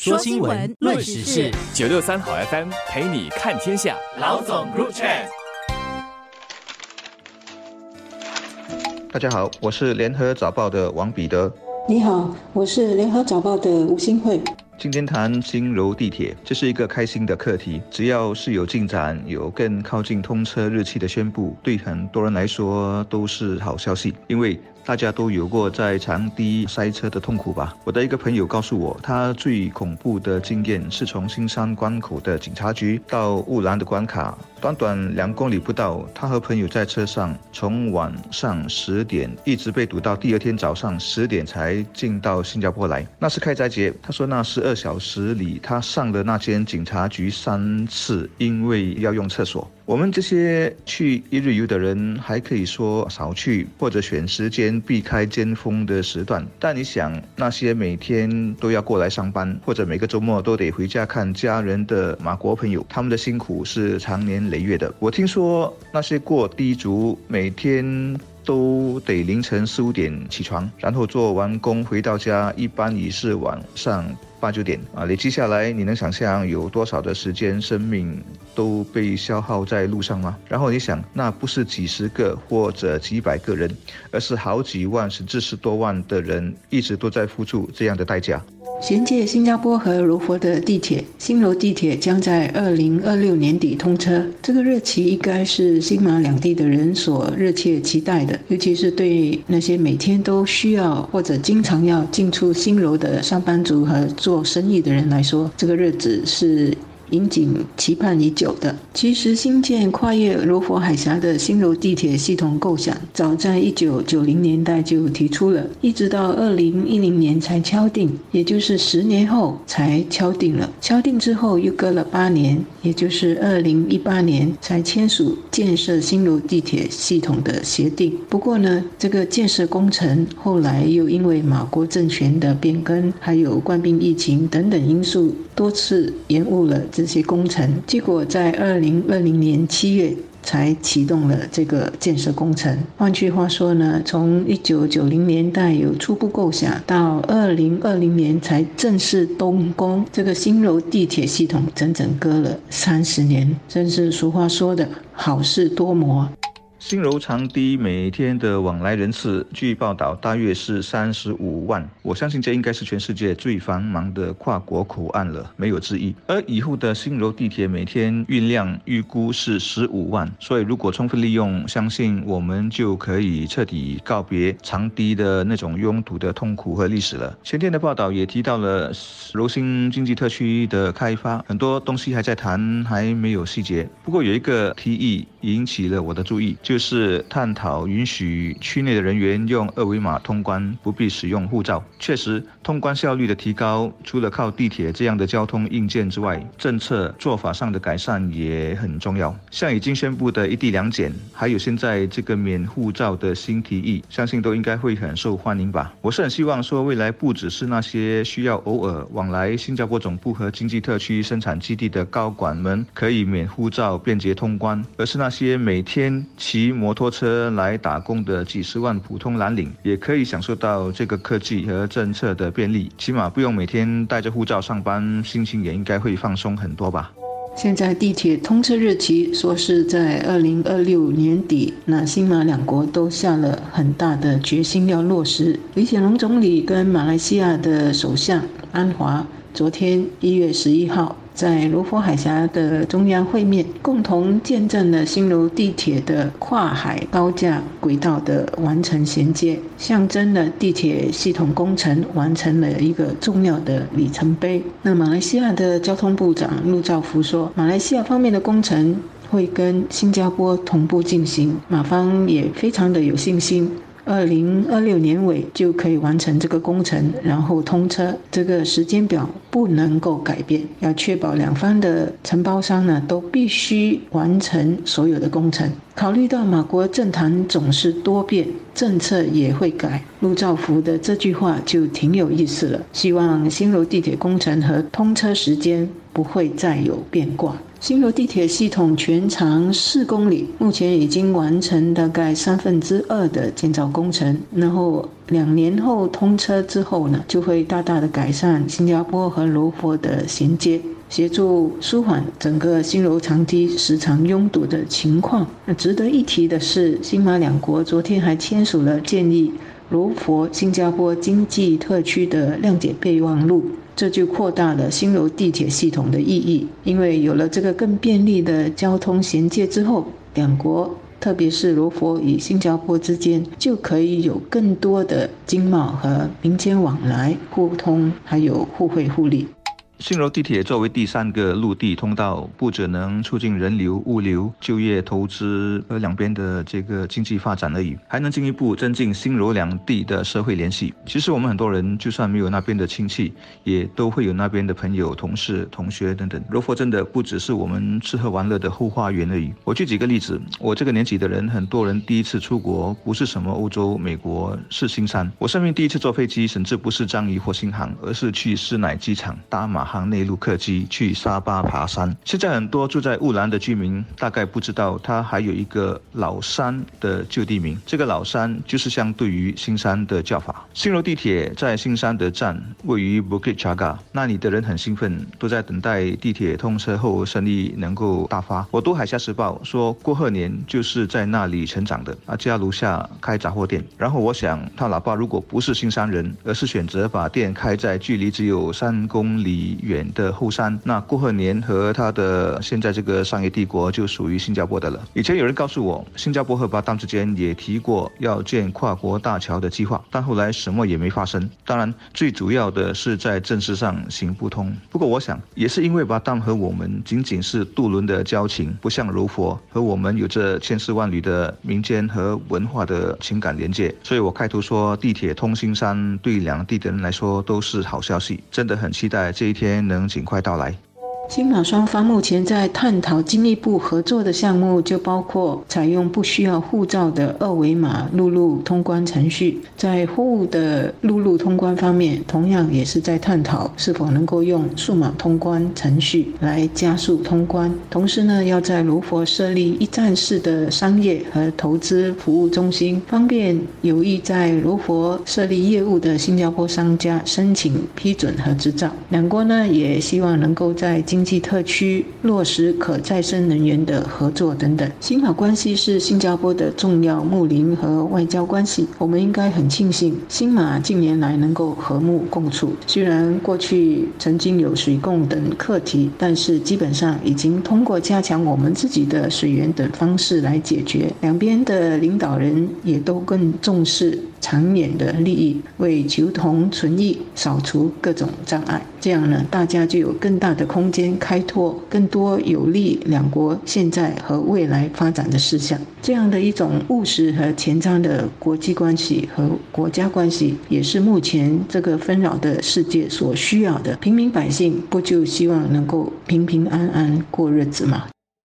说新闻，论时事，九六三好 FM 陪你看天下。老总入场。大家好，我是联合早报的王彼得。你好，我是联合早报的吴新慧。今天谈新柔地铁，这是一个开心的课题。只要是有进展，有更靠近通车日期的宣布，对很多人来说都是好消息，因为。大家都有过在长堤塞车的痛苦吧？我的一个朋友告诉我，他最恐怖的经验是从新山关口的警察局到雾兰的关卡，短短两公里不到，他和朋友在车上从晚上十点一直被堵到第二天早上十点才进到新加坡来。那是开斋节，他说那十二小时里他上了那间警察局三次，因为要用厕所。我们这些去一日游的人，还可以说少去或者选时间避开尖峰的时段。但你想，那些每天都要过来上班，或者每个周末都得回家看家人的马国朋友，他们的辛苦是长年累月的。我听说那些过低族每天都得凌晨四五点起床，然后做完工回到家，一般已是晚上。八九点啊，累积下来，你能想象有多少的时间、生命都被消耗在路上吗？然后你想，那不是几十个或者几百个人，而是好几万甚至十多万的人，一直都在付出这样的代价。衔接新加坡和柔佛的地铁新柔地铁将在二零二六年底通车，这个日期应该是新马两地的人所热切期待的，尤其是对那些每天都需要或者经常要进出新柔的上班族和做生意的人来说，这个日子是。引颈期盼已久的，其实新建跨越罗佛海峡的新柔地铁系统构想，早在一九九零年代就提出了，一直到二零一零年才敲定，也就是十年后才敲定了。敲定之后又隔了八年，也就是二零一八年才签署建设新柔地铁系统的协定。不过呢，这个建设工程后来又因为马国政权的变更，还有冠病疫情等等因素，多次延误了。这些工程，结果在二零二零年七月才启动了这个建设工程。换句话说呢，从一九九零年代有初步构想，到二零二零年才正式动工，这个新柔地铁系统整整隔了三十年，真是俗话说的好事多磨。新柔长堤每天的往来人次，据报道大约是三十五万。我相信这应该是全世界最繁忙的跨国口岸了，没有之一。而以后的新柔地铁每天运量预估是十五万，所以如果充分利用，相信我们就可以彻底告别长堤的那种拥堵的痛苦和历史了。前天的报道也提到了柔新经济特区的开发，很多东西还在谈，还没有细节。不过有一个提议引起了我的注意。就是探讨允许区内的人员用二维码通关，不必使用护照。确实，通关效率的提高，除了靠地铁这样的交通硬件之外，政策做法上的改善也很重要。像已经宣布的一地两检，还有现在这个免护照的新提议，相信都应该会很受欢迎吧。我是很希望说，未来不只是那些需要偶尔往来新加坡总部和经济特区生产基地的高管们可以免护照便捷通关，而是那些每天骑骑摩托车来打工的几十万普通蓝领，也可以享受到这个科技和政策的便利，起码不用每天带着护照上班，心情也应该会放松很多吧。现在地铁通车日期说是在二零二六年底，那新马两国都下了很大的决心要落实。李显龙总理跟马来西亚的首相安华昨天一月十一号。在罗浮海峡的中央会面，共同见证了新柔地铁的跨海高架轨道的完成衔接，象征了地铁系统工程完成了一个重要的里程碑。那马来西亚的交通部长陆兆福说，马来西亚方面的工程会跟新加坡同步进行，马方也非常的有信心。二零二六年尾就可以完成这个工程，然后通车。这个时间表不能够改变，要确保两方的承包商呢都必须完成所有的工程。考虑到马国政坛总是多变，政策也会改，陆兆福的这句话就挺有意思了。希望新柔地铁工程和通车时间。不会再有变卦。新柔地铁系统全长四公里，目前已经完成大概三分之二的建造工程。然后两年后通车之后呢，就会大大的改善新加坡和罗佛的衔接，协助舒缓整个新柔长堤时常拥堵的情况。那值得一提的是，新马两国昨天还签署了建立罗佛新加坡经济特区的谅解备忘录。这就扩大了新罗地铁系统的意义，因为有了这个更便利的交通衔接之后，两国，特别是罗佛与新加坡之间，就可以有更多的经贸和民间往来、互通，还有互惠互利。新柔地铁作为第三个陆地通道，不只能促进人流、物流、就业、投资和两边的这个经济发展而已，还能进一步增进新柔两地的社会联系。其实我们很多人就算没有那边的亲戚，也都会有那边的朋友、同事、同学等等。柔佛真的不只是我们吃喝玩乐的后花园而已。我举几个例子，我这个年纪的人，很多人第一次出国不是什么欧洲、美国，是新山。我生命第一次坐飞机，甚至不是樟宜或新航，而是去斯乃机场搭马。航内陆客机去沙巴爬山。现在很多住在乌兰的居民大概不知道，它还有一个老山的旧地名。这个老山就是相对于新山的叫法。新柔地铁在新山的站位于 Bukit c h a g a 那里的人很兴奋，都在等待地铁通车后生意能够大发。我读海峡时报说，郭鹤年就是在那里成长的，他家楼下开杂货店。然后我想，他老爸如果不是新山人，而是选择把店开在距离只有三公里。远的后山，那郭鹤年和他的现在这个商业帝国就属于新加坡的了。以前有人告诉我，新加坡和巴当之间也提过要建跨国大桥的计划，但后来什么也没发生。当然，最主要的是在政治上行不通。不过我想，也是因为巴当和我们仅仅是渡轮的交情，不像柔佛和我们有着千丝万缕的民间和文化的情感连接，所以我开头说地铁通新山对两地的人来说都是好消息。真的很期待这一天。能尽快到来。新马双方目前在探讨进一步合作的项目，就包括采用不需要护照的二维码陆路通关程序。在货物的陆路通关方面，同样也是在探讨是否能够用数码通关程序来加速通关。同时呢，要在卢佛设立一站式的商业和投资服务中心，方便有意在卢佛设立业务的新加坡商家申请批准和执照。两国呢，也希望能够在经经济特区落实可再生能源的合作等等。新马关系是新加坡的重要睦邻和外交关系，我们应该很庆幸新马近年来能够和睦共处。虽然过去曾经有水供等课题，但是基本上已经通过加强我们自己的水源等方式来解决。两边的领导人也都更重视。长远的利益，为求同存异，扫除各种障碍。这样呢，大家就有更大的空间开拓更多有利两国现在和未来发展的事项。这样的一种务实和前瞻的国际关系和国家关系，也是目前这个纷扰的世界所需要的。平民百姓不就希望能够平平安安过日子吗？